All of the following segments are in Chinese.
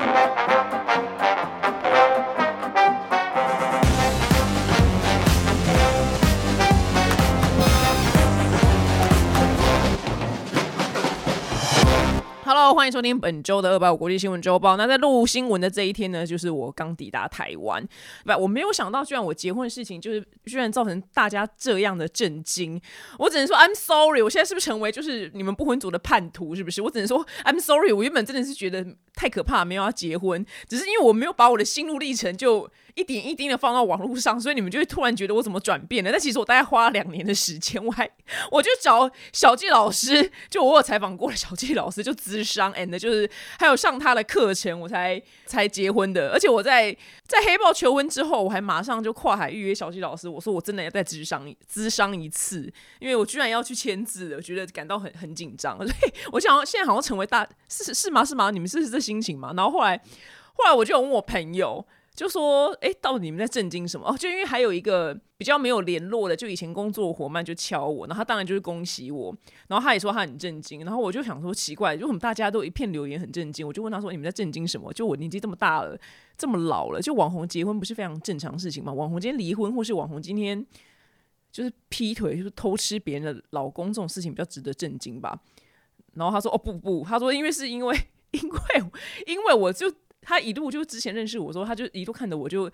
Música 欢迎收听本周的二百五国际新闻周报。那在录新闻的这一天呢，就是我刚抵达台湾。不，我没有想到，居然我结婚的事情，就是居然造成大家这样的震惊。我只能说，I'm sorry。我现在是不是成为就是你们不婚族的叛徒？是不是？我只能说，I'm sorry。我原本真的是觉得太可怕，没有要结婚，只是因为我没有把我的心路历程就。一点一滴的放到网络上，所以你们就会突然觉得我怎么转变了？但其实我大概花了两年的时间，我还我就找小纪老师，就我有采访过的小纪老师，就资商，and 就是还有上他的课程，我才才结婚的。而且我在在黑豹求婚之后，我还马上就跨海预约小纪老师，我说我真的要再咨商咨商一次，因为我居然要去签字了，我觉得感到很很紧张。所以我想要现在好像成为大是是吗是吗？你们是这心情吗？然后后来后来我就问我朋友。就说，哎，到底你们在震惊什么？哦，就因为还有一个比较没有联络的，就以前工作伙伴就敲我，然后他当然就是恭喜我，然后他也说他很震惊，然后我就想说奇怪，为什么大家都一片留言很震惊？我就问他说，你们在震惊什么？就我年纪这么大了，这么老了，就网红结婚不是非常正常事情吗？网红今天离婚，或是网红今天就是劈腿，就是偷吃别人的老公，这种事情比较值得震惊吧？然后他说，哦不不，他说因为是因为因为因为我就。他一路就之前认识我说，他就一路看着我就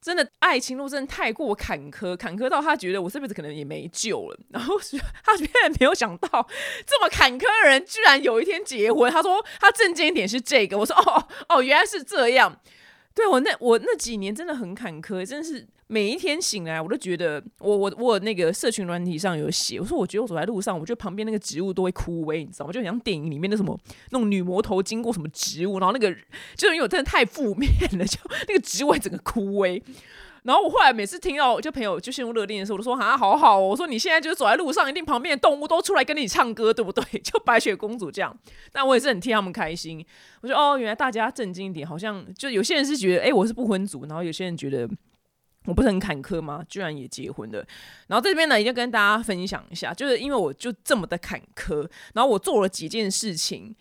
真的爱情路真的太过坎坷，坎坷到他觉得我这辈子可能也没救了。然后他居然没有想到这么坎坷的人居然有一天结婚。他说他震惊一点是这个，我说哦哦原来是这样。对我那我那几年真的很坎坷，真的是每一天醒来我都觉得，我我我那个社群软体上有写，我说我觉得我走在路上，我觉得旁边那个植物都会枯萎，你知道吗？就像电影里面的什么那种女魔头经过什么植物，然后那个就是因为我真的太负面了，就那个植物整个枯萎。然后我后来每次听到就朋友就陷入热恋的时候，我都说啊，好好哦，我说你现在就是走在路上，一定旁边的动物都出来跟你唱歌，对不对？就白雪公主这样。但我也是很替他们开心。我说哦，原来大家震惊一点，好像就有些人是觉得，哎，我是不婚族，然后有些人觉得我不是很坎坷吗？居然也结婚了。然后这边呢，一定要跟大家分享一下，就是因为我就这么的坎坷，然后我做了几件事情。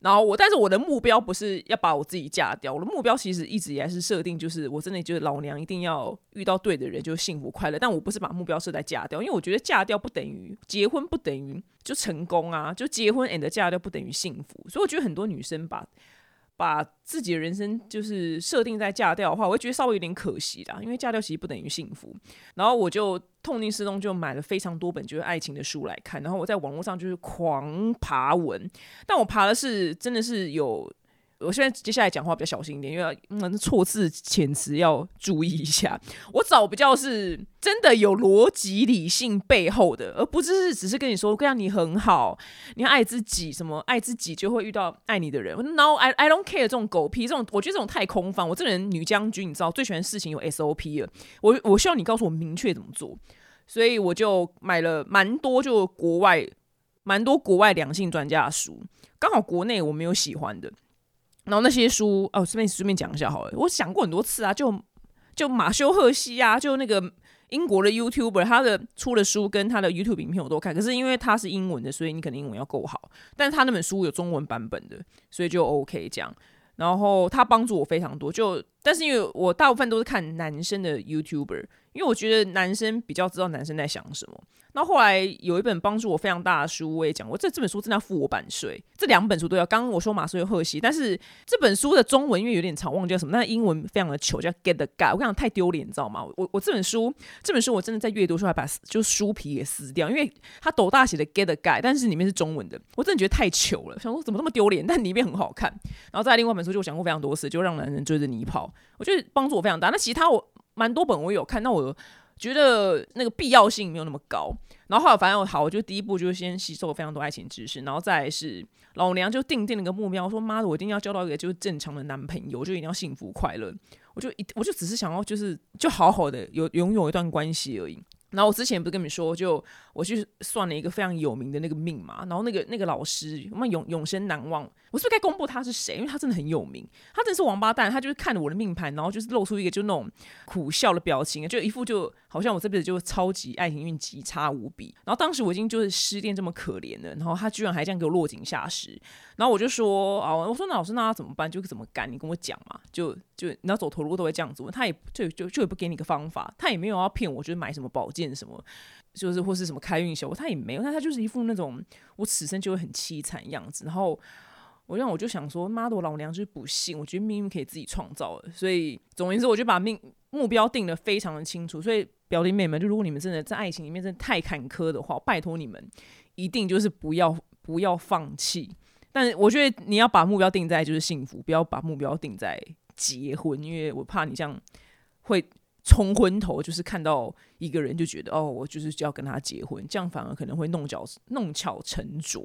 然后我，但是我的目标不是要把我自己嫁掉，我的目标其实一直以来是设定，就是我真的觉得老娘一定要遇到对的人，就幸福快乐。但我不是把目标设在嫁掉，因为我觉得嫁掉不等于结婚，不等于就成功啊，就结婚 and 嫁掉不等于幸福。所以我觉得很多女生把。把自己的人生就是设定在嫁掉的话，我会觉得稍微有点可惜啦，因为嫁掉其实不等于幸福。然后我就痛定思痛，就买了非常多本就是爱情的书来看。然后我在网络上就是狂爬文，但我爬的是真的是有。我现在接下来讲话比较小心一点，因为嗯错字遣词要注意一下。我找比较是真的有逻辑、理性背后的，而不是只是跟你说这样你很好，你要爱自己，什么爱自己就会遇到爱你的人。No, I I don't care 这种狗屁，这种我觉得这种太空泛。我这人女将军，你知道最喜欢事情有 SOP 了。我我需要你告诉我明确怎么做，所以我就买了蛮多就国外蛮多国外两性专家的书，刚好国内我没有喜欢的。然后那些书哦，顺便顺便讲一下好了。我想过很多次啊，就就马修赫西啊，就那个英国的 YouTuber，他的出的书跟他的 YouTube 影片我都看。可是因为他是英文的，所以你肯定英文要够好。但是他那本书有中文版本的，所以就 OK 这样。然后他帮助我非常多。就但是因为我大部分都是看男生的 YouTuber，因为我觉得男生比较知道男生在想什么。那后来有一本帮助我非常大的书，我也讲过，这这本书真的要付我版税。这两本书都要。刚刚我说马斯有赫西，但是这本书的中文因为有点长，忘记叫什么，但英文非常的糗，叫 Get the Guy。我跟你讲太丢脸，你知道吗？我我这本书这本书我真的在阅读时候还把就书皮给撕掉，因为它斗大写的 Get the Guy，但是里面是中文的，我真的觉得太糗了。想说怎么这么丢脸，但里面很好看。然后再另外一本书就我讲过非常多次，就让男人追着你跑，我觉得帮助我非常大。那其他我蛮多本我有看，那我。觉得那个必要性没有那么高。然后后来反正我好，我就第一步就是先吸收了非常多爱情知识，然后再是老娘就定定了个目标，说妈的，我一定要交到一个就是正常的男朋友，就一定要幸福快乐。我就一我就只是想要就是就好好的有拥有一段关系而已。然后我之前不是跟你们说，就我去算了一个非常有名的那个命嘛，然后那个那个老师，我永永生难忘。我是不是该公布他是谁？因为他真的很有名，他真的是王八蛋。他就是看着我的命盘，然后就是露出一个就那种苦笑的表情，就一副就好像我这辈子就超级爱情运极差无比。然后当时我已经就是失恋这么可怜了，然后他居然还这样给我落井下石。然后我就说啊，我说那老师那他怎么办？就怎么干？你跟我讲嘛。就就你要走投无路都会这样子。他也就就就也不给你个方法，他也没有要骗我，就是买什么宝剑什么，就是或是什么开运秀，他也没有。那他就是一副那种我此生就会很凄惨样子。然后。我让我就想说，妈的，我老娘就是不信，我觉得命运可以自己创造的。所以总而言之，我就把命目标定的非常的清楚。所以表弟妹们，就如果你们真的在爱情里面真的太坎坷的话，拜托你们一定就是不要不要放弃。但我觉得你要把目标定在就是幸福，不要把目标定在结婚，因为我怕你这样会冲昏头，就是看到一个人就觉得哦，我就是要跟他结婚，这样反而可能会弄巧弄巧成拙。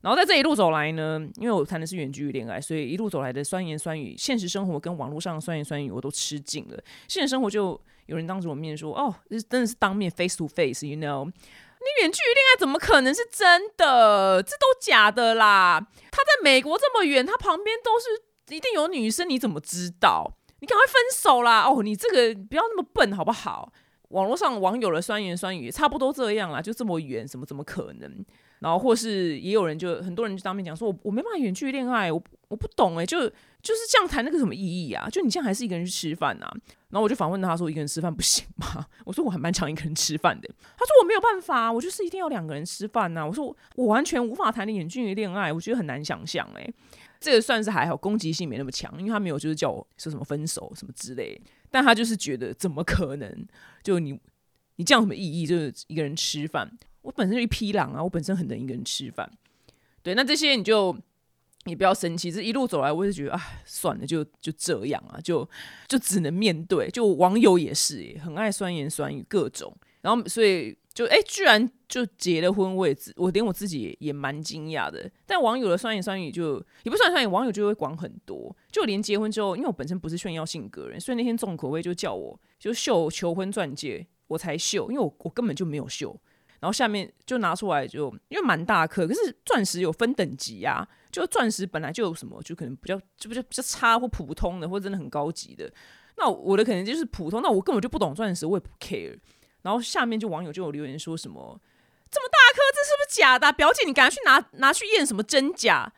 然后在这一路走来呢，因为我谈的是远距离恋爱，所以一路走来的酸言酸语，现实生活跟网络上的酸言酸语我都吃尽了。现实生活就有人当着我面说：“哦，这真的是当面 face to face，you know，你远距离恋爱怎么可能是真的？这都假的啦！他在美国这么远，他旁边都是一定有女生，你怎么知道？你赶快分手啦！哦，你这个不要那么笨好不好？网络上网友的酸言酸语差不多这样啦，就这么远，什么怎么可能？”然后或是也有人就很多人就当面讲说，我我没办法远距离恋爱，我我不懂哎，就就是这样谈那个什么意义啊？就你这样还是一个人去吃饭呐？然后我就反问他说，一个人吃饭不行吗？我说我还蛮常一个人吃饭的。他说我没有办法，我就是一定要两个人吃饭呐。我说我完全无法谈的远距离恋爱，我觉得很难想象哎。这个算是还好，攻击性没那么强，因为他没有就是叫我说什么分手什么之类，但他就是觉得怎么可能？就你你这样什么意义？就是一个人吃饭。我本身就一匹狼啊！我本身很能一个人吃饭，对，那这些你就你不要生气。这一路走来，我就觉得，啊，算了，就就这样啊，就就只能面对。就网友也是，很爱酸言酸语，各种。然后，所以就哎，居然就结了婚，我也我连我自己也蛮惊讶的。但网友的酸言酸语就也不算酸言，网友就会管很多。就连结婚之后，因为我本身不是炫耀性格人，所以那天重口味就叫我就秀求婚钻戒，我才秀，因为我我根本就没有秀。然后下面就拿出来，就因为蛮大颗，可是钻石有分等级呀。就钻石本来就有什么，就可能比较就比较比较差或普通的，或真的很高级的。那我的可能就是普通，那我根本就不懂钻石，我也不 care。然后下面就网友就有留言说什么这么大颗，这是不是假的？表姐，你赶快去拿拿去验什么真假？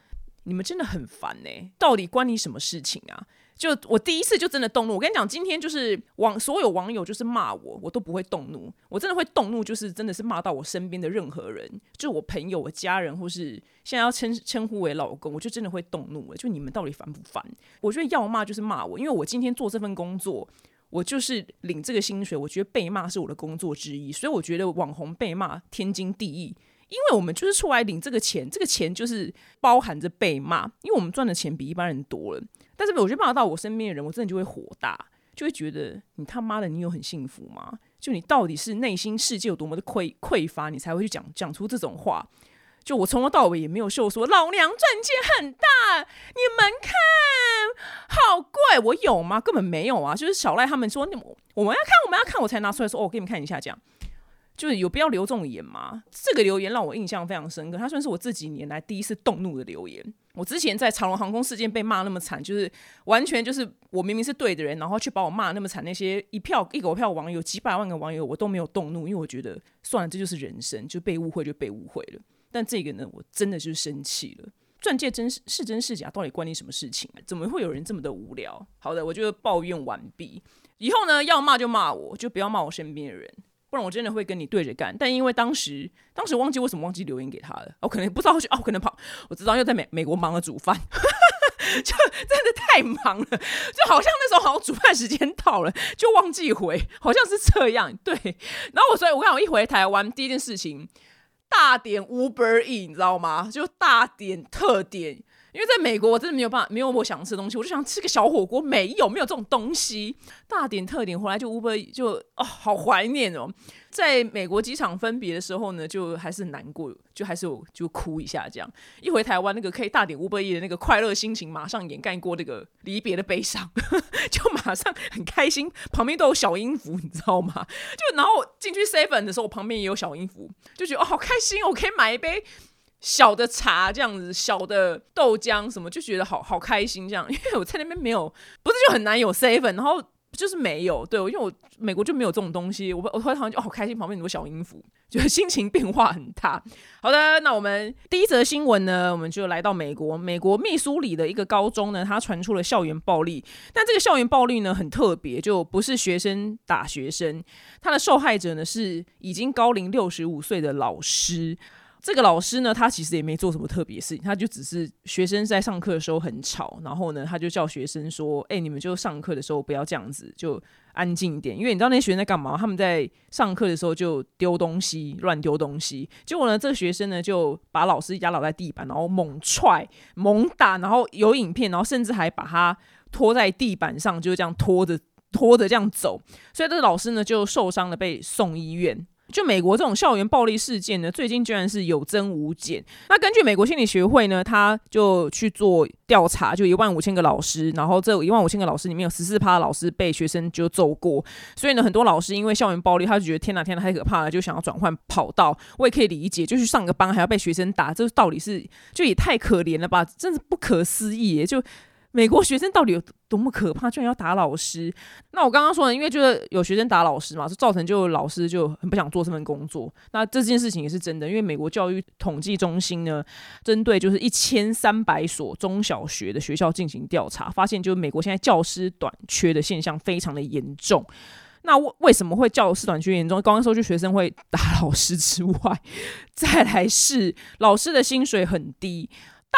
你们真的很烦呢，到底关你什么事情啊？就我第一次就真的动怒，我跟你讲，今天就是网所有网友就是骂我，我都不会动怒，我真的会动怒，就是真的是骂到我身边的任何人，就我朋友、我家人，或是现在要称称呼为老公，我就真的会动怒了。就你们到底烦不烦？我觉得要骂就是骂我，因为我今天做这份工作，我就是领这个薪水，我觉得被骂是我的工作之一，所以我觉得网红被骂天经地义。因为我们就是出来领这个钱，这个钱就是包含着被骂，因为我们赚的钱比一般人多了。但是我觉得骂到我身边的人，我真的就会火大，就会觉得你他妈的，你有很幸福吗？就你到底是内心世界有多么的匮匮乏，你才会去讲讲出这种话？就我从头到尾也没有秀说老娘钻戒很大，你们看好贵，我有吗？根本没有啊！就是小赖他们说，你我们要看，我们要看，我才拿出来说，哦，我给你们看一下，这样。就是有必要留这种言吗？这个留言让我印象非常深刻，它算是我这几年来第一次动怒的留言。我之前在长龙航空事件被骂那么惨，就是完全就是我明明是对的人，然后去把我骂那么惨，那些一票一狗票网友几百万个网友，我都没有动怒，因为我觉得算了，这就是人生，就被误会就被误会了。但这个呢，我真的就是生气了。钻戒真是是真是假，到底关你什么事情啊？怎么会有人这么的无聊？好的，我就抱怨完毕。以后呢，要骂就骂我，就不要骂我身边的人。不然我真的会跟你对着干，但因为当时当时忘记为什么忘记留言给他了，我可能不知道去哦，可能跑，我知道又在美美国忙着煮饭，就真的太忙了，就好像那时候好像煮饭时间到了，就忘记回，好像是这样。对，然后我所以我看我一回台湾，第一件事情大点 Uber E，你知道吗？就大点特点，因为在美国我真的没有办法，没有我想吃的东西，我就想吃个小火锅，没有没有这种东西。大点特点回来就 Uber 就哦，好怀念哦。在美国机场分别的时候呢，就还是难过，就还是有就哭一下这样。一回台湾，那个可以大点 Uber 的那个快乐心情，马上掩盖过那个离别的悲伤，就马上很开心。旁边都有小音符，你知道吗？就然后进去 Seven 的时候，我旁边也有小音符，就觉得哦，好开心，我可以买一杯。小的茶这样子，小的豆浆什么，就觉得好好开心这样，因为我在那边没有，不是就很难有 seven，然后就是没有，对，因为我美国就没有这种东西，我我突然就好开心，旁边很多小音符，就心情变化很大。好的，那我们第一则新闻呢，我们就来到美国，美国密苏里的一个高中呢，它传出了校园暴力，但这个校园暴力呢很特别，就不是学生打学生，他的受害者呢是已经高龄六十五岁的老师。这个老师呢，他其实也没做什么特别事情，他就只是学生在上课的时候很吵，然后呢，他就叫学生说：“哎，你们就上课的时候不要这样子，就安静一点。”因为你知道那些学生在干嘛？他们在上课的时候就丢东西，乱丢东西。结果呢，这个学生呢就把老师压倒在地板，然后猛踹、猛打，然后有影片，然后甚至还把他拖在地板上，就这样拖着、拖着这样走。所以这个老师呢就受伤了，被送医院。就美国这种校园暴力事件呢，最近居然是有增无减。那根据美国心理学会呢，他就去做调查，就一万五千个老师，然后这一万五千个老师里面有十四趴老师被学生就揍过，所以呢，很多老师因为校园暴力，他就觉得天哪天哪太可怕了，就想要转换跑道。我也可以理解，就去上个班还要被学生打，这到底是就也太可怜了吧，真是不可思议，就。美国学生到底有多么可怕？居然要打老师？那我刚刚说呢，因为就是有学生打老师嘛，就造成就老师就很不想做这份工作。那这件事情也是真的，因为美国教育统计中心呢，针对就是一千三百所中小学的学校进行调查，发现就是美国现在教师短缺的现象非常的严重。那为为什么会教师短缺严重？刚刚说就学生会打老师之外，再来是老师的薪水很低。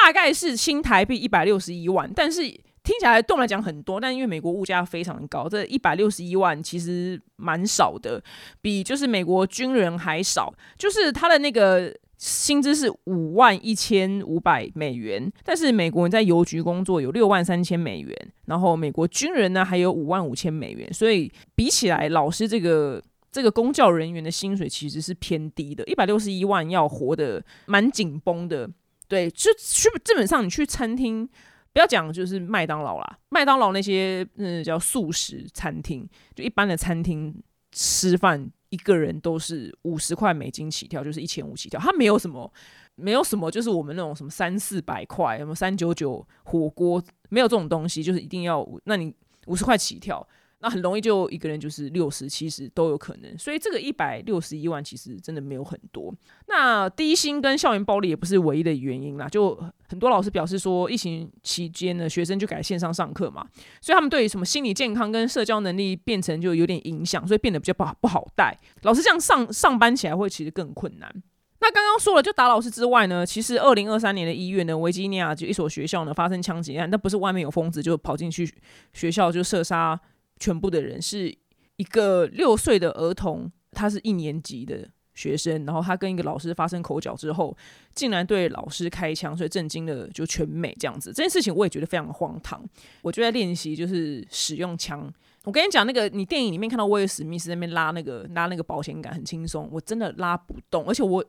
大概是新台币一百六十一万，但是听起来对我们来讲很多，但因为美国物价非常高，这一百六十一万其实蛮少的，比就是美国军人还少。就是他的那个薪资是五万一千五百美元，但是美国人在邮局工作有六万三千美元，然后美国军人呢还有五万五千美元，所以比起来，老师这个这个公教人员的薪水其实是偏低的，一百六十一万要活得蛮紧绷的。对，就去基本上你去餐厅，不要讲就是麦当劳啦，麦当劳那些嗯叫素食餐厅，就一般的餐厅吃饭，一个人都是五十块美金起跳，就是一千五起跳，它没有什么，没有什么，就是我们那种什么三四百块，什么三九九火锅，没有这种东西，就是一定要，那你五十块起跳。那很容易就一个人就是六十七十都有可能，所以这个一百六十一万其实真的没有很多。那低薪跟校园暴力也不是唯一的原因啦，就很多老师表示说，疫情期间呢，学生就改线上上课嘛，所以他们对于什么心理健康跟社交能力变成就有点影响，所以变得比较不好不好带。老师这样上上班起来会其实更困难。那刚刚说了，就打老师之外呢，其实二零二三年的一月呢，维吉尼亚就一所学校呢发生枪击案，那不是外面有疯子就跑进去学校就射杀。全部的人是一个六岁的儿童，他是一年级的学生，然后他跟一个老师发生口角之后，竟然对老师开枪，所以震惊了就全美这样子。这件事情我也觉得非常荒唐。我就在练习就是使用枪。我跟你讲，那个你电影里面看到威尔史密斯那边拉那个拉那个保险杆很轻松，我真的拉不动，而且我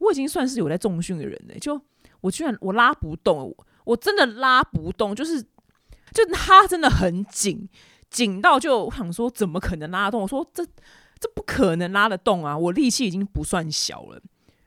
我已经算是有在重训的人了，就我居然我拉不动，我真的拉不动，就是就他真的很紧。紧到就我想说，怎么可能拉得动？我说这这不可能拉得动啊！我力气已经不算小了，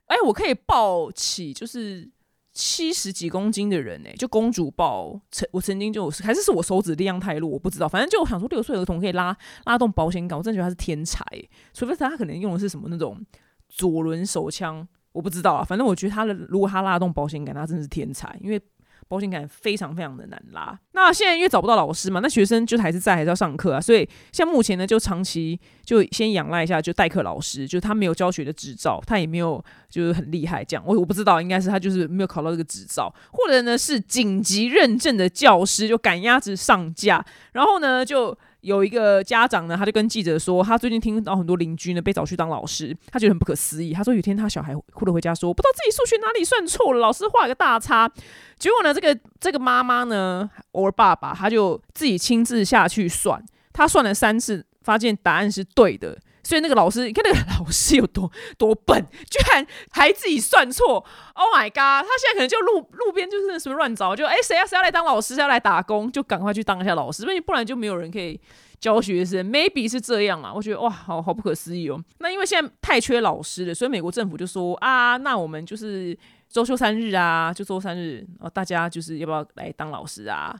哎，我可以抱起就是七十几公斤的人哎，就公主抱。曾我曾经就还是是我手指力量太弱，我不知道。反正就我想说，六岁儿童可以拉拉动保险杆，我真的觉得他是天才。除非是他可能用的是什么那种左轮手枪，我不知道啊。反正我觉得他的如果他拉动保险杆，他真的是天才，因为。保险感非常非常的难拉。那现在因为找不到老师嘛，那学生就还是在，还是要上课啊。所以像目前呢，就长期就先仰赖一下，就代课老师，就他没有教学的执照，他也没有就是很厉害这样。我我不知道，应该是他就是没有考到这个执照，或者呢是紧急认证的教师，就赶鸭子上架，然后呢就有一个家长呢，他就跟记者说，他最近听到很多邻居呢被找去当老师，他觉得很不可思议。他说有天他小孩哭着回家说，不知道自己数学哪里算错了，老师画了个大叉。结果呢，这个这个妈妈呢，偶尔爸爸他就自己亲自下去算，他算了三次，发现答案是对的。所以那个老师，你看那个老师有多多笨，居然还自己算错。Oh my god！他现在可能就路路边就是什么乱找，就哎谁要谁要来当老师，谁要来打工，就赶快去当一下老师，因为不然就没有人可以教学生。Maybe 是这样啊，我觉得哇，好好不可思议哦。那因为现在太缺老师了，所以美国政府就说啊，那我们就是周休三日啊，就周三日，哦，大家就是要不要来当老师啊？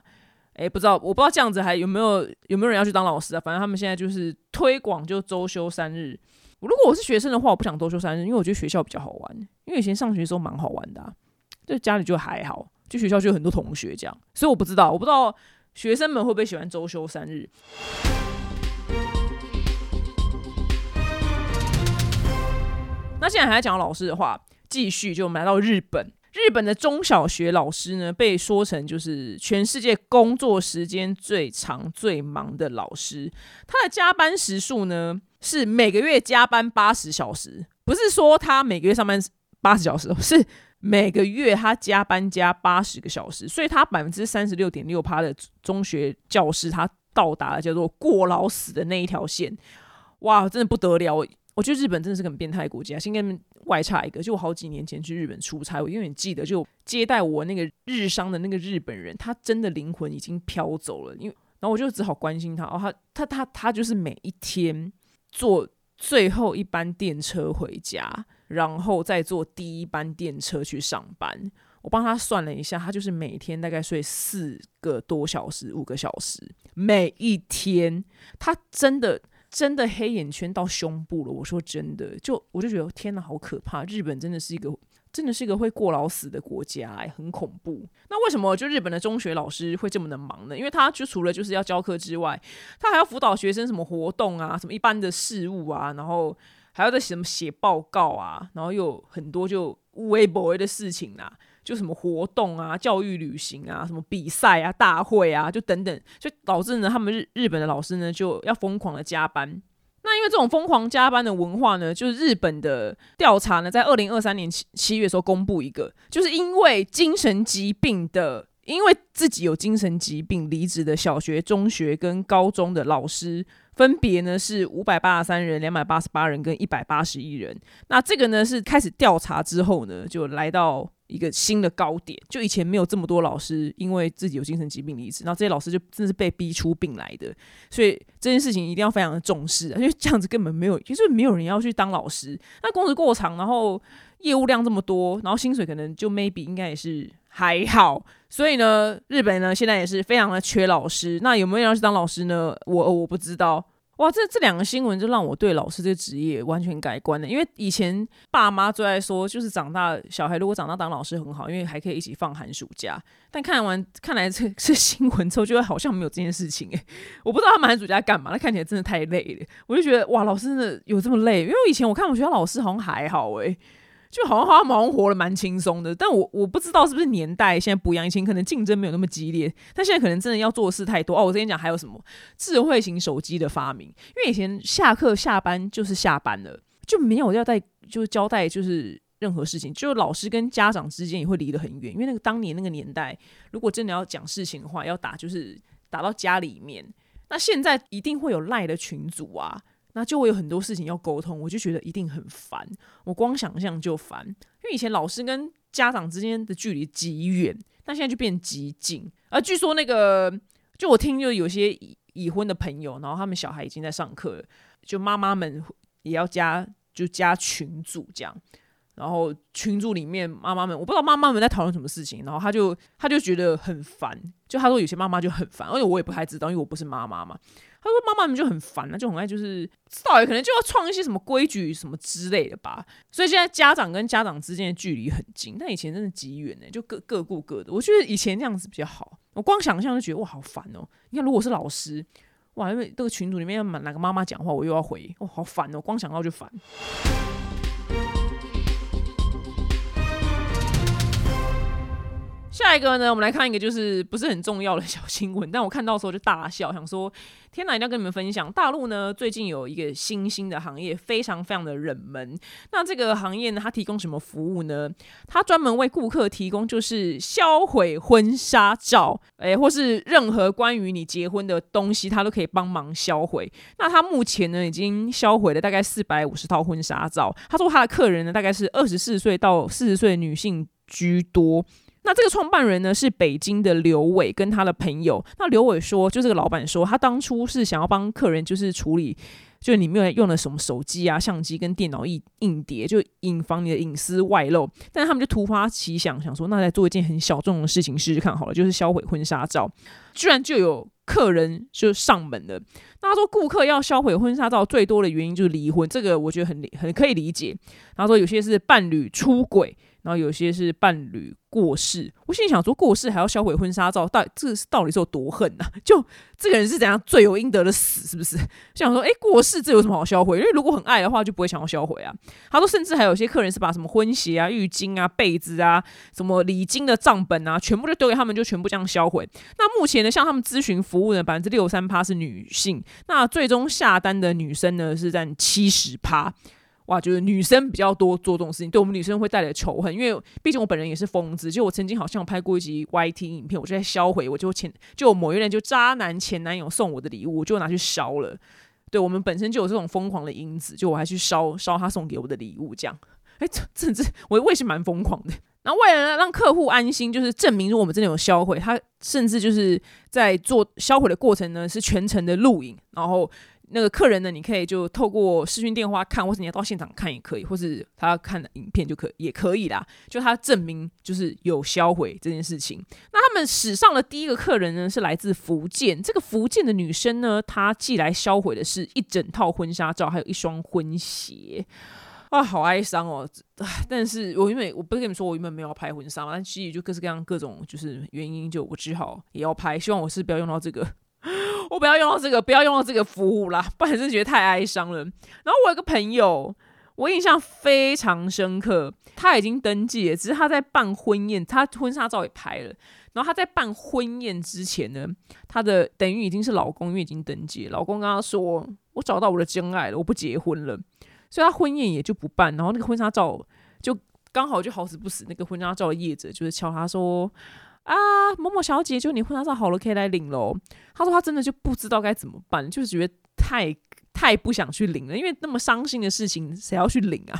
哎，不知道，我不知道这样子还有没有有没有人要去当老师啊？反正他们现在就是推广，就周休三日。如果我是学生的话，我不想周休三日，因为我觉得学校比较好玩。因为以前上学的时候蛮好玩的，就家里就还好，就学校就有很多同学这样。所以我不知道，我不知道学生们会不会喜欢周休三日。那现在还在讲老师的话，继续就我们来到日本。日本的中小学老师呢，被说成就是全世界工作时间最长、最忙的老师。他的加班时数呢，是每个月加班八十小时，不是说他每个月上班八十小时，是每个月他加班加八十个小时。所以，他百分之三十六点六趴的中学教师，他到达了叫做过劳死的那一条线。哇，真的不得了！我觉得日本真的是个很变态国家。先跟外差一个，就我好几年前去日本出差，我永远记得，就接待我那个日商的那个日本人，他真的灵魂已经飘走了。因为，然后我就只好关心他。哦，他他他他就是每一天坐最后一班电车回家，然后再坐第一班电车去上班。我帮他算了一下，他就是每天大概睡四个多小时、五个小时，每一天，他真的。真的黑眼圈到胸部了，我说真的，就我就觉得天哪，好可怕！日本真的是一个，真的是一个会过劳死的国家，哎，很恐怖。那为什么就日本的中学老师会这么的忙呢？因为他就除了就是要教课之外，他还要辅导学生什么活动啊，什么一般的事务啊，然后还要在什么写报告啊，然后又有很多就微博的事情啊。就什么活动啊、教育旅行啊、什么比赛啊、大会啊，就等等，就导致呢，他们日日本的老师呢就要疯狂的加班。那因为这种疯狂加班的文化呢，就是日本的调查呢，在二零二三年七七月时候公布一个，就是因为精神疾病的，因为自己有精神疾病离职的小学、中学跟高中的老师。分别呢是五百八十三人、两百八十八人跟一百八十一人。那这个呢是开始调查之后呢，就来到一个新的高点。就以前没有这么多老师因为自己有精神疾病离职，然后这些老师就真的是被逼出病来的。所以这件事情一定要非常的重视，因为这样子根本没有，就是没有人要去当老师。那工时过长，然后业务量这么多，然后薪水可能就 maybe 应该也是还好。所以呢，日本呢现在也是非常的缺老师。那有没有人要去当老师呢？我我不知道。哇，这这两个新闻就让我对老师这个职业完全改观了。因为以前爸妈最爱说，就是长大小孩如果长大当老师很好，因为还可以一起放寒暑假。但看完看来这这新闻之后，就会好像没有这件事情诶。我不知道他们寒暑假干嘛，那看起来真的太累了。我就觉得哇，老师真的有这么累？因为以前我看我学校老师好像还好诶。就好像好像忙活了蛮轻松的，但我我不知道是不是年代现在不一样，以前可能竞争没有那么激烈，但现在可能真的要做的事太多哦。我之前讲还有什么智慧型手机的发明，因为以前下课下班就是下班了，就没有要带就是交代就是任何事情，就老师跟家长之间也会离得很远，因为那个当年那个年代，如果真的要讲事情的话，要打就是打到家里面，那现在一定会有赖的群组啊。那就会有很多事情要沟通，我就觉得一定很烦。我光想象就烦，因为以前老师跟家长之间的距离极远，那现在就变极近。而据说那个，就我听，就有些已已婚的朋友，然后他们小孩已经在上课了，就妈妈们也要加，就加群组这样。然后群组里面妈妈们，我不知道妈妈们在讨论什么事情，然后他就他就觉得很烦。就他说有些妈妈就很烦，而且我也不太知道，因为我不是妈妈嘛。他说：“妈妈们就很烦那，就很爱就是少爷可能就要创一些什么规矩什么之类的吧。所以现在家长跟家长之间的距离很近，但以前真的极远呢，就各各顾各的。我觉得以前这样子比较好。我光想象就觉得哇，好烦哦！你看，如果是老师，哇，因为这个群组里面要哪个妈妈讲话，我又要回，哇，好烦哦！光想到就烦。”下一个呢，我们来看一个就是不是很重要的小新闻，但我看到的时候就大笑，想说天哪，一定要跟你们分享。大陆呢最近有一个新兴的行业，非常非常的冷门。那这个行业呢，它提供什么服务呢？它专门为顾客提供就是销毁婚纱照，诶，或是任何关于你结婚的东西，它都可以帮忙销毁。那他目前呢已经销毁了大概四百五十套婚纱照。他说他的客人呢大概是二十四岁到四十岁的女性居多。那这个创办人呢是北京的刘伟跟他的朋友。那刘伟说，就这个老板说，他当初是想要帮客人就是处理，就是你没有用的什么手机啊、相机跟电脑硬硬碟，就以防你的隐私外露。但是他们就突发奇想，想说那来做一件很小众的事情试试看好了，就是销毁婚纱照。居然就有客人就上门了。那他说，顾客要销毁婚纱照最多的原因就是离婚，这个我觉得很很可以理解。他说有些是伴侣出轨。然后有些是伴侣过世，我心里想说，过世还要销毁婚纱照，到这是到底是有多恨呐？就这个人是怎样罪有应得的死，是不是？想说，哎，过世这有什么好销毁？因为如果很爱的话，就不会想要销毁啊。他说，甚至还有些客人是把什么婚鞋啊、浴巾啊、被子啊、什么礼金的账本啊，全部就丢给他们，就全部这样销毁。那目前呢，向他们咨询服务的，百分之六三趴是女性，那最终下单的女生呢是占七十趴。哇，就是女生比较多做这种事情，对我们女生会带来仇恨，因为毕竟我本人也是疯子。就我曾经好像拍过一集 YT 影片，我就在销毁，我就前就某一任就渣男前男友送我的礼物，我就拿去烧了。对我们本身就有这种疯狂的因子，就我还去烧烧他送给我的礼物，这样。哎，这这这，我我也是蛮疯狂的。然后为了让客户安心，就是证明说我们真的有销毁，他甚至就是在做销毁的过程呢，是全程的录影，然后。那个客人呢，你可以就透过视讯电话看，或者你要到现场看也可以，或是他看的影片就可也可以啦。就他证明就是有销毁这件事情。那他们史上的第一个客人呢，是来自福建。这个福建的女生呢，她寄来销毁的是一整套婚纱照，还有一双婚鞋。啊，好哀伤哦！但是我因为我不是跟你们说我原本没有要拍婚纱嘛，但其实就各式各样各种就是原因，就我只好也要拍。希望我是不要用到这个。我不要用到这个，不要用到这个服务啦，不然是觉得太哀伤了。然后我有个朋友，我印象非常深刻，他已经登记了，只是他在办婚宴，他婚纱照也拍了。然后他在办婚宴之前呢，他的等于已经是老公，因为已经登记了，老公跟他说：“我找到我的真爱了，我不结婚了。”所以他婚宴也就不办。然后那个婚纱照就刚好就好死不死，那个婚纱照的业者就是敲他说。啊，某某小姐，就你婚纱照好了，可以来领喽。他说他真的就不知道该怎么办，就是觉得太太不想去领了，因为那么伤心的事情，谁要去领啊？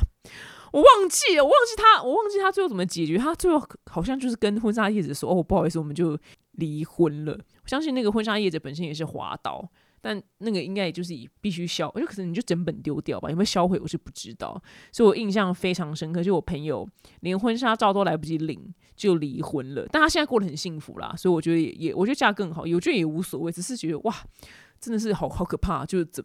我忘记了，我忘记他，我忘记他最后怎么解决。他最后好像就是跟婚纱业者说：“哦，不好意思，我们就离婚了。”我相信那个婚纱业者本身也是滑倒。但那个应该也就是以必须销，我就可能你就整本丢掉吧，有没有销毁我是不知道，所以我印象非常深刻。就我朋友连婚纱照都来不及领就离婚了，但他现在过得很幸福啦，所以我觉得也也我觉得嫁更好，我觉得也无所谓，只是觉得哇，真的是好好可怕，就是怎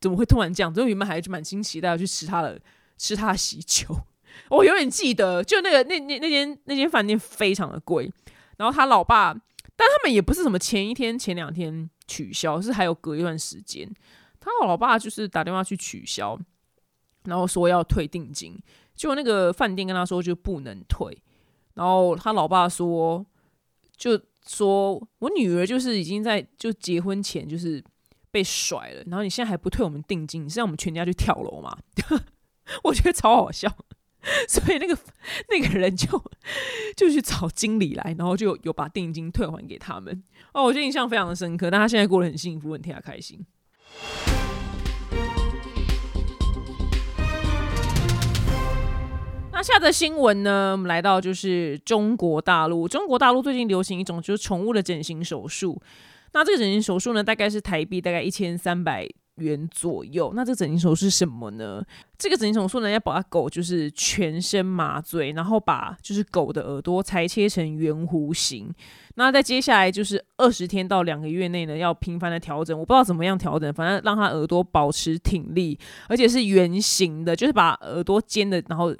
怎么会突然这样？所以原本还就满心期待要去吃他的吃他的喜酒，我永远记得，就那个那那那间那间饭店非常的贵，然后他老爸，但他们也不是什么前一天前两天。取消是还有隔一段时间，他老爸就是打电话去取消，然后说要退定金，结果那个饭店跟他说就不能退，然后他老爸说就说我女儿就是已经在就结婚前就是被甩了，然后你现在还不退我们定金，你是让我们全家去跳楼吗？我觉得超好笑。所以那个那个人就 就去找经理来，然后就有把定金退还给他们。哦，我觉得印象非常的深刻。但他现在过得很幸福，很替他开心。那下的新闻呢？我们来到就是中国大陆。中国大陆最近流行一种就是宠物的整形手术。那这个整形手术呢，大概是台币大概一千三百。元左右，那这个整形手术是什么呢？这个整形手术呢，要把狗就是全身麻醉，然后把就是狗的耳朵裁切成圆弧形。那在接下来就是二十天到两个月内呢，要频繁的调整。我不知道怎么样调整，反正让它耳朵保持挺立，而且是圆形的，就是把耳朵尖的，然后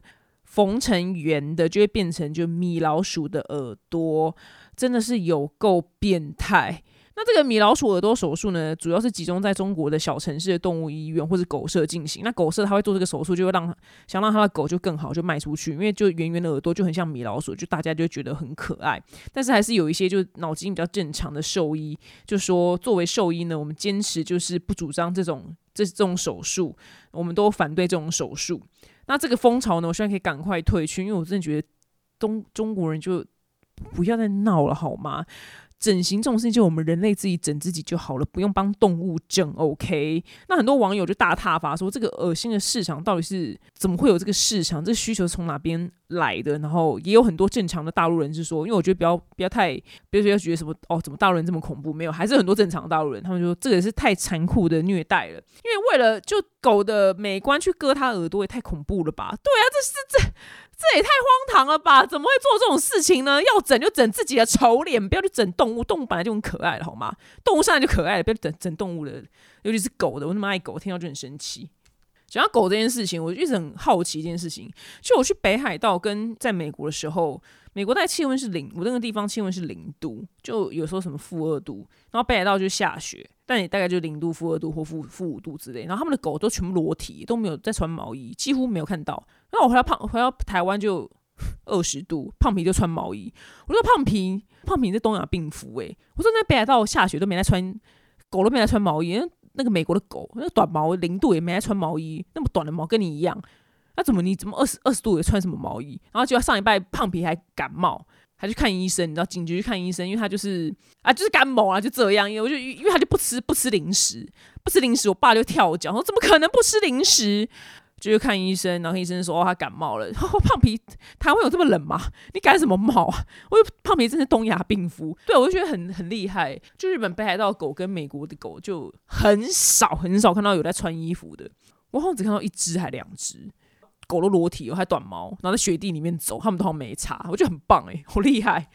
缝成圆的，就会变成就米老鼠的耳朵，真的是有够变态。那这个米老鼠耳朵手术呢，主要是集中在中国的小城市的动物医院或者狗舍进行。那狗舍他会做这个手术，就会让想让他的狗就更好，就卖出去，因为就圆圆的耳朵就很像米老鼠，就大家就觉得很可爱。但是还是有一些就脑筋比较正常的兽医，就说作为兽医呢，我们坚持就是不主张这种这这种手术，我们都反对这种手术。那这个风潮呢，我希望可以赶快退去，因为我真的觉得东中国人就不要再闹了好吗？整形这种事情，就我们人类自己整自己就好了，不用帮动物整。OK，那很多网友就大踏伐说，这个恶心的市场到底是怎么会有这个市场？这个需求从哪边来的？然后也有很多正常的大陆人是说，因为我觉得不要不要太，不要觉得什么哦，怎么大陆人这么恐怖？没有，还是很多正常大陆人，他们说这个是太残酷的虐待了，因为为了就狗的美观去割它耳朵，也太恐怖了吧？对啊，这是这。这也太荒唐了吧！怎么会做这种事情呢？要整就整自己的丑脸，不要去整动物。动物本来就很可爱了，好吗？动物上来就可爱了，不要整整动物的，尤其是狗的。我那么爱狗，听到就很生气。讲到狗这件事情，我一直很好奇一件事情。就我去北海道跟在美国的时候，美国大概气温是零，我那个地方气温是零度，就有时候什么负二度，然后北海道就下雪，但也大概就零度、负二度或负负五度之类。然后他们的狗都全部裸体，都没有在穿毛衣，几乎没有看到。那我回到胖回到台湾就二十度，胖皮就穿毛衣。我说胖皮，胖皮是东亚病夫诶。我说那北海道下雪都没在穿，狗都没在穿毛衣。那个美国的狗，那个短毛零度也没在穿毛衣，那么短的毛跟你一样，那怎么你怎么二十二十度也穿什么毛衣？然后就要上一拜胖皮还感冒，还去看医生，你知道警局去看医生，因为他就是啊就是感冒啊就这样，因为我就因为他就不吃不吃零食，不吃零食，我爸就跳脚说怎么可能不吃零食？就去看医生，然后医生说：“哦，他感冒了。”然后胖皮，台湾有这么冷吗？你感什么冒啊？我胖皮真是东亚病夫，对我就觉得很很厉害。就日本北海道狗跟美国的狗就很少很少看到有在穿衣服的，我好像只看到一只还两只狗都裸体，还短毛，然后在雪地里面走，他们都好像没擦，我觉得很棒哎，好厉害。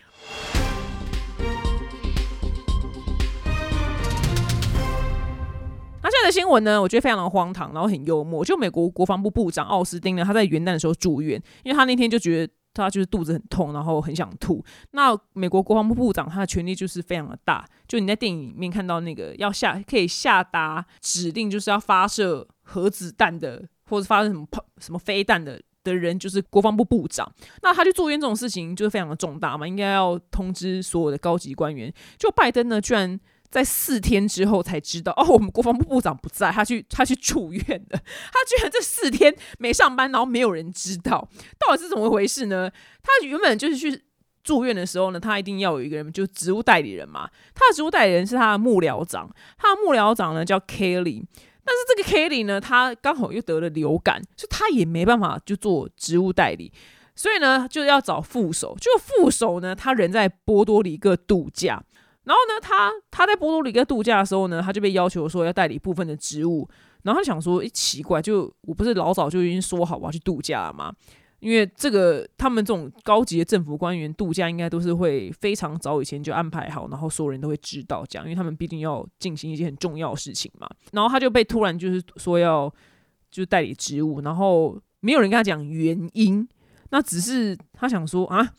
那现在的新闻呢？我觉得非常的荒唐，然后很幽默。就美国国防部部长奥斯汀呢，他在元旦的时候住院，因为他那天就觉得他就是肚子很痛，然后很想吐。那美国国防部部长他的权力就是非常的大，就你在电影里面看到那个要下可以下达指令，就是要发射核子弹的，或者发射什么炮什么飞弹的的人，就是国防部部长。那他去住院这种事情就是非常的重大嘛，应该要通知所有的高级官员。就拜登呢，居然。在四天之后才知道哦，我们国防部部长不在，他去他去住院了。他居然这四天没上班，然后没有人知道到底是怎么回事呢？他原本就是去住院的时候呢，他一定要有一个人，就职务代理人嘛。他的职务代理人是他的幕僚长，他的幕僚长呢叫 Kelly，但是这个 Kelly 呢，他刚好又得了流感，所以他也没办法就做职务代理，所以呢就要找副手。就副手呢，他人在波多黎各度假。然后呢，他他在波多黎各度假的时候呢，他就被要求说要代理部分的职务。然后他想说，诶，奇怪，就我不是老早就已经说好我要去度假了吗？因为这个他们这种高级的政府官员度假，应该都是会非常早以前就安排好，然后所有人都会知道这样，因为他们毕竟要进行一些很重要的事情嘛。然后他就被突然就是说要就是代理职务，然后没有人跟他讲原因，那只是他想说啊。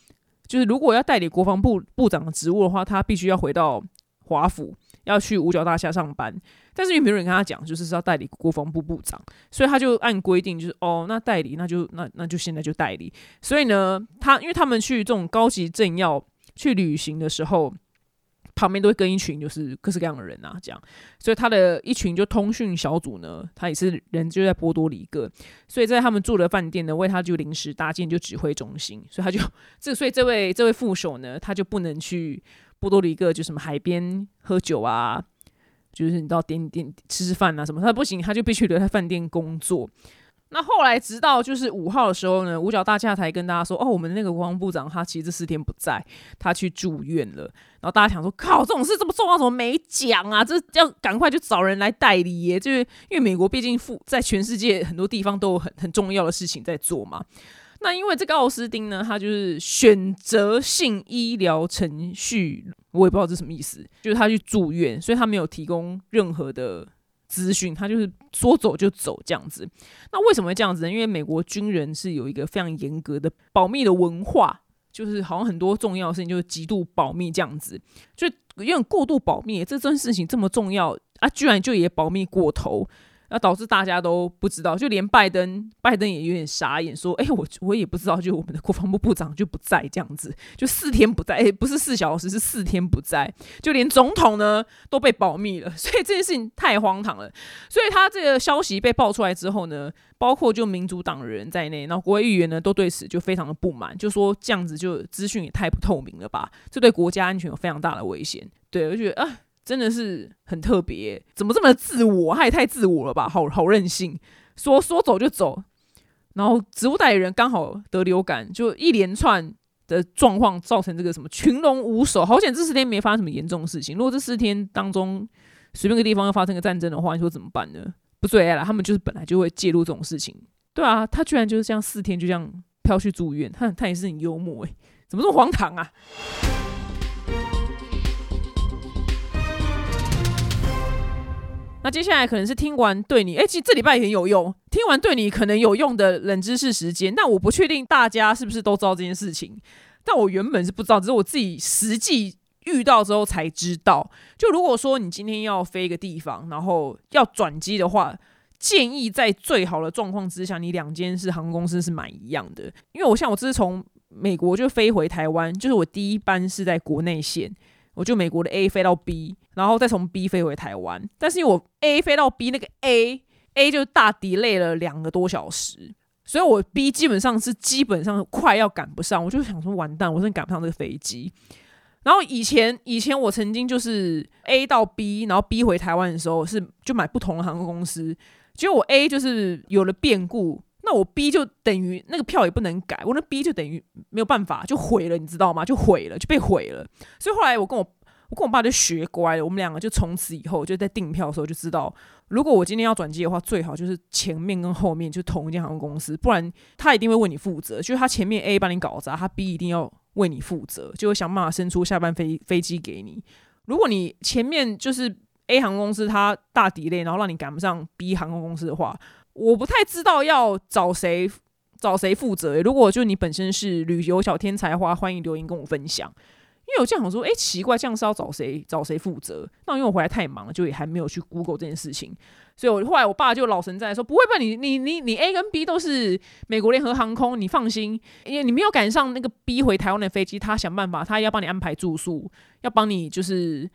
就是如果要代理国防部部长的职务的话，他必须要回到华府，要去五角大厦上班。但是因为没有人跟他讲，就是是要代理国防部部长，所以他就按规定，就是哦，那代理那就那那就现在就代理。所以呢，他因为他们去这种高级政要去旅行的时候。旁边都会跟一群就是各式各样的人啊，这样，所以他的一群就通讯小组呢，他也是人就在波多黎各，所以在他们住的饭店呢，为他就临时搭建就指挥中心，所以他就这所以这位这位副手呢，他就不能去波多黎各就什么海边喝酒啊，就是你知道点点吃吃饭啊什么，他不行，他就必须留在饭店工作。那后来，直到就是五号的时候呢，五角大厦才跟大家说，哦，我们那个国防部长他其实这四天不在，他去住院了。然后大家想说，靠，这种事这么重要，怎么没讲啊？这要赶快就找人来代理耶，就是因为美国毕竟负在全世界很多地方都有很很重要的事情在做嘛。那因为这个奥斯汀呢，他就是选择性医疗程序，我也不知道这什么意思，就是他去住院，所以他没有提供任何的。资讯，他就是说走就走这样子。那为什么会这样子呢？因为美国军人是有一个非常严格的保密的文化，就是好像很多重要的事情就是极度保密这样子，就有点过度保密。这件事情这么重要啊，居然就也保密过头。那导致大家都不知道，就连拜登，拜登也有点傻眼，说：“哎，我我也不知道，就我们的国防部部长就不在这样子，就四天不在，哎，不是四小时，是四天不在，就连总统呢都被保密了，所以这件事情太荒唐了。所以他这个消息被爆出来之后呢，包括就民主党人在内，然后国会议员呢都对此就非常的不满，就说这样子就资讯也太不透明了吧，这对国家安全有非常大的危险。对，我觉得啊。”真的是很特别，怎么这么自我？他也太自我了吧，好好任性，说说走就走。然后植物代理人刚好得流感，就一连串的状况造成这个什么群龙无首。好险这四天没发生什么严重的事情。如果这四天当中随便个地方要发生个战争的话，你说怎么办呢？不最爱了，他们就是本来就会介入这种事情。对啊，他居然就是这样四天就这样飘去住院，他他也是很幽默诶，怎么这么荒唐啊？那接下来可能是听完对你，哎，其实这礼拜也很有用。听完对你可能有用的冷知识时间，但我不确定大家是不是都知道这件事情。但我原本是不知道，只是我自己实际遇到之后才知道。就如果说你今天要飞一个地方，然后要转机的话，建议在最好的状况之下，你两间是航空公司是买一样的。因为我像我这是从美国就飞回台湾，就是我第一班是在国内线。我就美国的 A 飞到 B，然后再从 B 飞回台湾。但是因为我 A 飞到 B 那个 A A 就大 delay 了两个多小时，所以我 B 基本上是基本上快要赶不上。我就想说完蛋，我真的赶不上这个飞机。然后以前以前我曾经就是 A 到 B，然后 B 回台湾的时候是就买不同的航空公司。结果我 A 就是有了变故，那我 B 就等于那个票也不能改，我那 B 就等于没有办法就毁了，你知道吗？就毁了，就被毁了。所以后来我跟我我跟我爸就学乖了，我们两个就从此以后就在订票的时候就知道，如果我今天要转机的话，最好就是前面跟后面就同一间航空公司，不然他一定会为你负责。就是他前面 A 帮你搞砸，他 B 一定要为你负责，就会想办法伸出下班飞飞机给你。如果你前面就是 A 航空公司他大抵累然后让你赶不上 B 航空公司的话，我不太知道要找谁找谁负责。如果就你本身是旅游小天才的话，欢迎留言跟我分享。因为我这样想说，哎，奇怪，这样是要找谁找谁负责？那因为我回来太忙了，就也还没有去 Google 这件事情，所以我后来我爸就老神在说，不会吧？你你你你 A 跟 B 都是美国联合航空，你放心，因为你没有赶上那个 B 回台湾的飞机，他想办法，他要帮你安排住宿，要帮你就是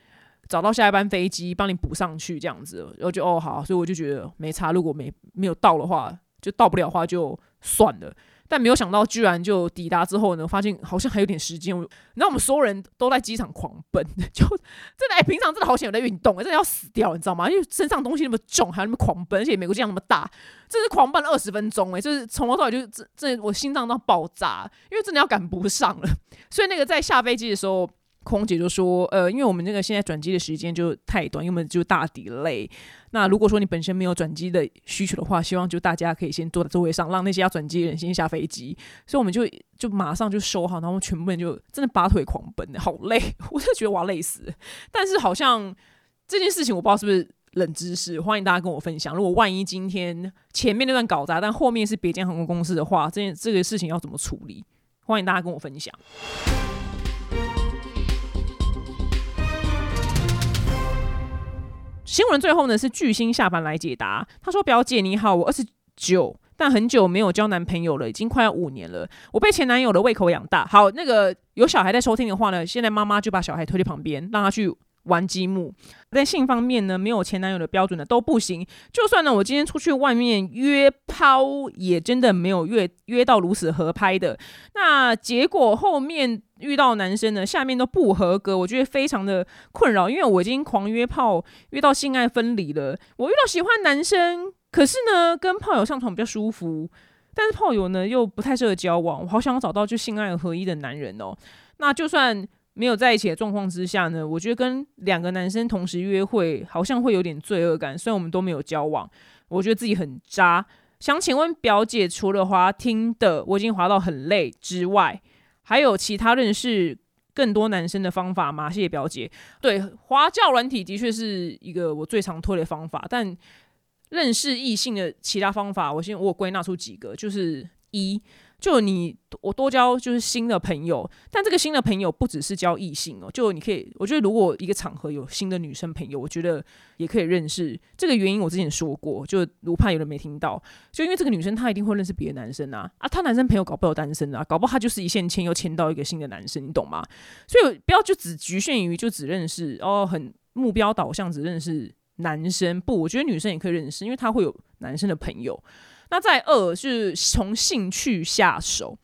找到下一班飞机，帮你补上去这样子。然后就哦好，所以我就觉得没差，如果没没有到的话，就到不了的话就算了。但没有想到，居然就抵达之后呢，发现好像还有点时间。你知道，我们所有人都在机场狂奔，就真的哎，平常真的好险有在运动，真的要死掉，你知道吗？因为身上东西那么重，还要那么狂奔，而且美国机场那么大，真是狂奔了二十分钟哎，就是从头到尾就这这我心脏都要爆炸，因为真的要赶不上了。所以那个在下飞机的时候。空姐就说：“呃，因为我们那个现在转机的时间就太短，因为就大底累。那如果说你本身没有转机的需求的话，希望就大家可以先坐在座位上，让那些要转机的人先下飞机。所以我们就就马上就收好，然后全部人就真的拔腿狂奔，好累，我就觉得我要累死。但是好像这件事情我不知道是不是冷知识，欢迎大家跟我分享。如果万一今天前面那段搞砸，但后面是别间航空公司的话，这件这个事情要怎么处理？欢迎大家跟我分享。”新闻最后呢是巨星下班来解答。他说：“表姐你好，我二十九，但很久没有交男朋友了，已经快要五年了。我被前男友的胃口养大。好，那个有小孩在收听的话呢，现在妈妈就把小孩推去旁边，让他去。”玩积木，在性方面呢，没有前男友的标准的都不行。就算呢，我今天出去外面约炮，也真的没有约约到如此合拍的。那结果后面遇到男生呢，下面都不合格，我觉得非常的困扰，因为我已经狂约炮，约到性爱分离了。我遇到喜欢男生，可是呢，跟炮友上床比较舒服，但是炮友呢又不太适合交往。我好想找到就性爱合一的男人哦。那就算。没有在一起的状况之下呢，我觉得跟两个男生同时约会好像会有点罪恶感。虽然我们都没有交往，我觉得自己很渣。想请问表姐，除了滑听的我已经滑到很累之外，还有其他认识更多男生的方法吗？谢谢表姐。对，滑教软体的确是一个我最常推的方法，但认识异性的其他方法，我先我归纳出几个，就是一。就你我多交就是新的朋友，但这个新的朋友不只是交异性哦，就你可以，我觉得如果一个场合有新的女生朋友，我觉得也可以认识。这个原因我之前说过，就如怕有人没听到，就因为这个女生她一定会认识别的男生啊，啊，她男生朋友搞不好单身啊，搞不好她就是一线牵又牵到一个新的男生，你懂吗？所以不要就只局限于就只认识哦，很目标导向只认识男生，不，我觉得女生也可以认识，因为她会有男生的朋友。那在二是从兴趣下手。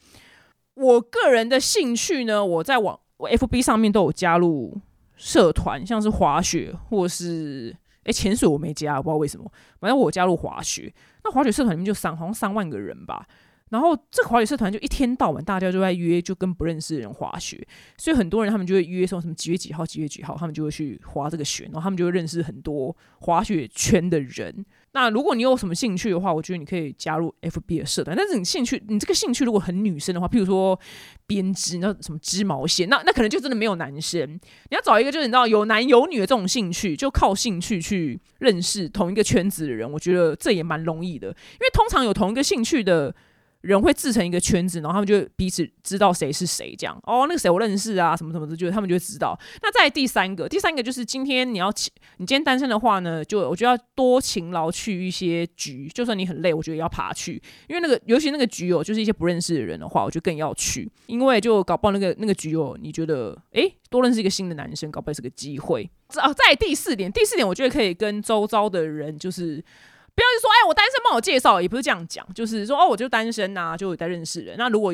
我个人的兴趣呢，我在网 FB 上面都有加入社团，像是滑雪或是诶潜水，我没加，不知道为什么。反正我加入滑雪，那滑雪社团里面就三好像三万个人吧。然后这个滑雪社团就一天到晚大家就在约，就跟不认识的人滑雪，所以很多人他们就会约说什么几月几号几月几号，他们就会去滑这个雪，然后他们就会认识很多滑雪圈的人。那如果你有什么兴趣的话，我觉得你可以加入 FB 的社团。但是你兴趣，你这个兴趣如果很女生的话，譬如说编织，那什么织毛线，那那可能就真的没有男生。你要找一个就是你知道有男有女的这种兴趣，就靠兴趣去认识同一个圈子的人，我觉得这也蛮容易的，因为通常有同一个兴趣的。人会自成一个圈子，然后他们就彼此知道谁是谁，这样哦，那个谁我认识啊，什么什么的，就他们就会知道。那再第三个，第三个就是今天你要你今天单身的话呢，就我觉得要多勤劳去一些局，就算你很累，我觉得要爬去，因为那个尤其那个局友就是一些不认识的人的话，我就更要去，因为就搞不好那个那个局友你觉得诶，多认识一个新的男生，搞不好是个机会。啊，在第四点，第四点我觉得可以跟周遭的人就是。不要说，哎，我单身，帮我介绍，也不是这样讲，就是说，哦，我就单身呐，就有在认识人。那如果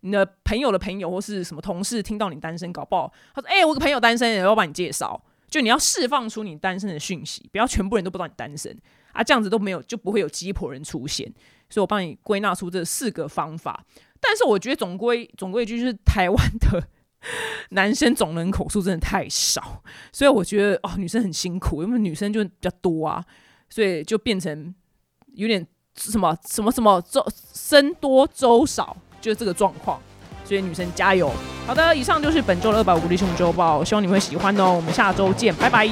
你的朋友的朋友或是什么同事听到你单身，搞不好他说，哎，我个朋友单身，我要帮你介绍。就你要释放出你单身的讯息，不要全部人都不知道你单身啊，这样子都没有，就不会有鸡婆人出现。所以我帮你归纳出这四个方法。但是我觉得总归总归一句，就是台湾的 男生总人口数真的太少，所以我觉得哦，女生很辛苦，因为女生就比较多啊。所以就变成有点什么什么什么周生多周少，就是这个状况。所以女生加油！好的，以上就是本周的二百五力熊周报，希望你们会喜欢哦。我们下周见，拜拜。